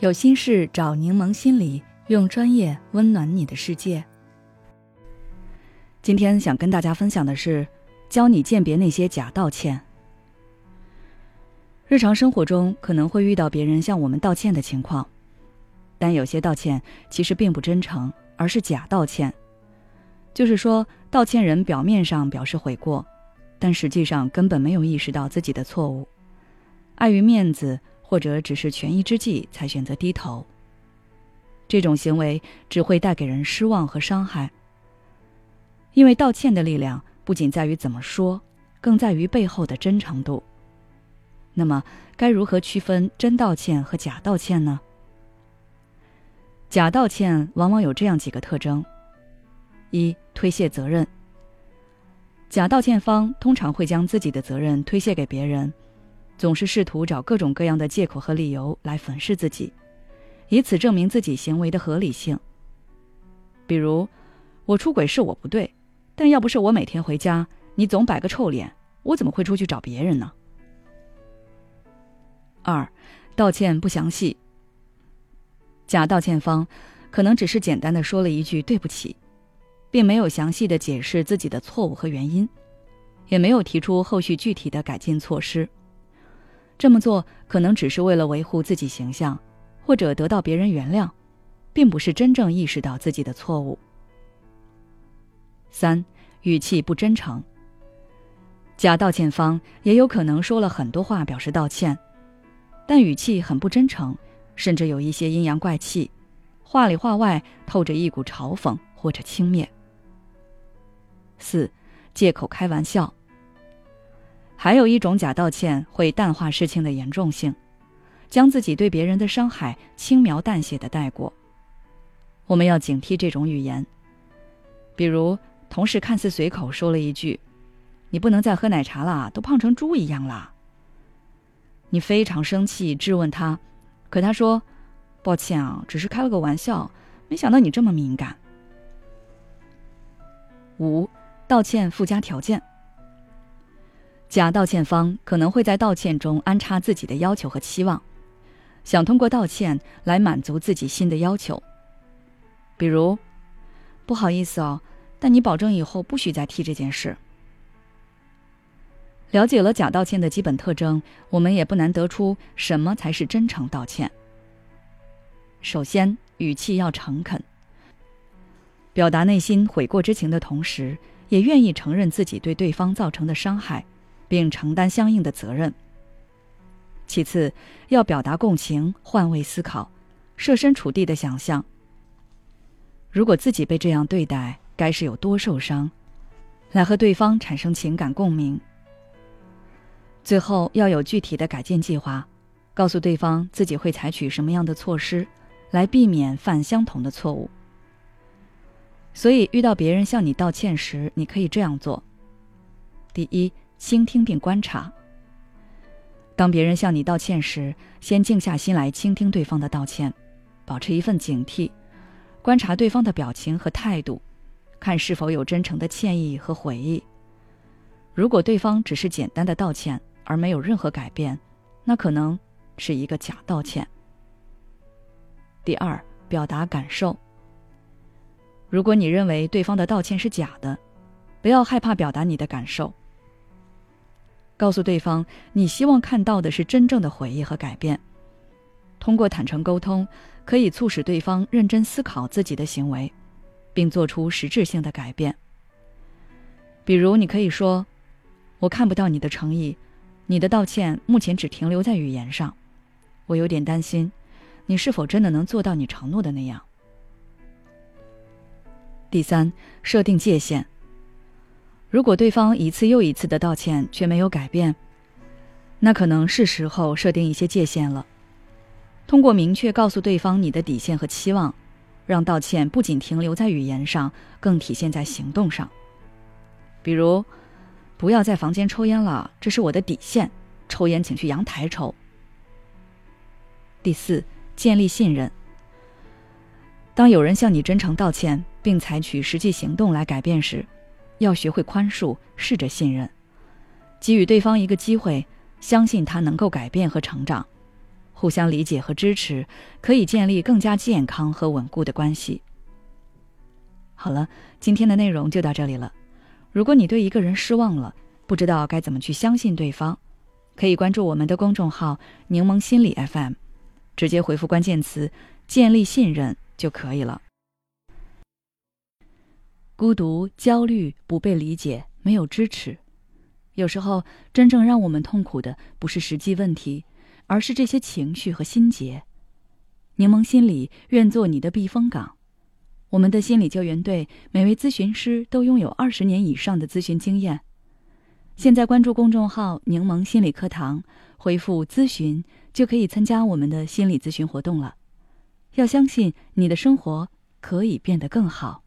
有心事找柠檬心理，用专业温暖你的世界。今天想跟大家分享的是，教你鉴别那些假道歉。日常生活中可能会遇到别人向我们道歉的情况，但有些道歉其实并不真诚，而是假道歉。就是说，道歉人表面上表示悔过，但实际上根本没有意识到自己的错误，碍于面子。或者只是权宜之计才选择低头。这种行为只会带给人失望和伤害。因为道歉的力量不仅在于怎么说，更在于背后的真诚度。那么，该如何区分真道歉和假道歉呢？假道歉往往有这样几个特征：一、推卸责任。假道歉方通常会将自己的责任推卸给别人。总是试图找各种各样的借口和理由来粉饰自己，以此证明自己行为的合理性。比如，我出轨是我不对，但要不是我每天回家，你总摆个臭脸，我怎么会出去找别人呢？二，道歉不详细。假道歉方可能只是简单的说了一句对不起，并没有详细的解释自己的错误和原因，也没有提出后续具体的改进措施。这么做可能只是为了维护自己形象，或者得到别人原谅，并不是真正意识到自己的错误。三，语气不真诚。假道歉方也有可能说了很多话表示道歉，但语气很不真诚，甚至有一些阴阳怪气，话里话外透着一股嘲讽或者轻蔑。四，借口开玩笑。还有一种假道歉会淡化事情的严重性，将自己对别人的伤害轻描淡写的带过。我们要警惕这种语言。比如，同事看似随口说了一句：“你不能再喝奶茶了，都胖成猪一样了。”你非常生气，质问他，可他说：“抱歉啊，只是开了个玩笑，没想到你这么敏感。”五，道歉附加条件。假道歉方可能会在道歉中安插自己的要求和期望，想通过道歉来满足自己新的要求。比如，不好意思哦，但你保证以后不许再提这件事。了解了假道歉的基本特征，我们也不难得出什么才是真诚道歉。首先，语气要诚恳，表达内心悔过之情的同时，也愿意承认自己对对方造成的伤害。并承担相应的责任。其次，要表达共情、换位思考、设身处地的想象。如果自己被这样对待，该是有多受伤，来和对方产生情感共鸣。最后，要有具体的改进计划，告诉对方自己会采取什么样的措施，来避免犯相同的错误。所以，遇到别人向你道歉时，你可以这样做：第一。倾听并观察。当别人向你道歉时，先静下心来倾听对方的道歉，保持一份警惕，观察对方的表情和态度，看是否有真诚的歉意和悔意。如果对方只是简单的道歉而没有任何改变，那可能是一个假道歉。第二，表达感受。如果你认为对方的道歉是假的，不要害怕表达你的感受。告诉对方，你希望看到的是真正的悔意和改变。通过坦诚沟通，可以促使对方认真思考自己的行为，并做出实质性的改变。比如，你可以说：“我看不到你的诚意，你的道歉目前只停留在语言上，我有点担心，你是否真的能做到你承诺的那样？”第三，设定界限。如果对方一次又一次的道歉却没有改变，那可能是时候设定一些界限了。通过明确告诉对方你的底线和期望，让道歉不仅停留在语言上，更体现在行动上。比如，不要在房间抽烟了，这是我的底线。抽烟请去阳台抽。第四，建立信任。当有人向你真诚道歉，并采取实际行动来改变时，要学会宽恕，试着信任，给予对方一个机会，相信他能够改变和成长，互相理解和支持，可以建立更加健康和稳固的关系。好了，今天的内容就到这里了。如果你对一个人失望了，不知道该怎么去相信对方，可以关注我们的公众号“柠檬心理 FM”，直接回复关键词“建立信任”就可以了。孤独、焦虑、不被理解、没有支持，有时候真正让我们痛苦的不是实际问题，而是这些情绪和心结。柠檬心理愿做你的避风港。我们的心理救援队每位咨询师都拥有二十年以上的咨询经验。现在关注公众号“柠檬心理课堂”，回复“咨询”就可以参加我们的心理咨询活动了。要相信你的生活可以变得更好。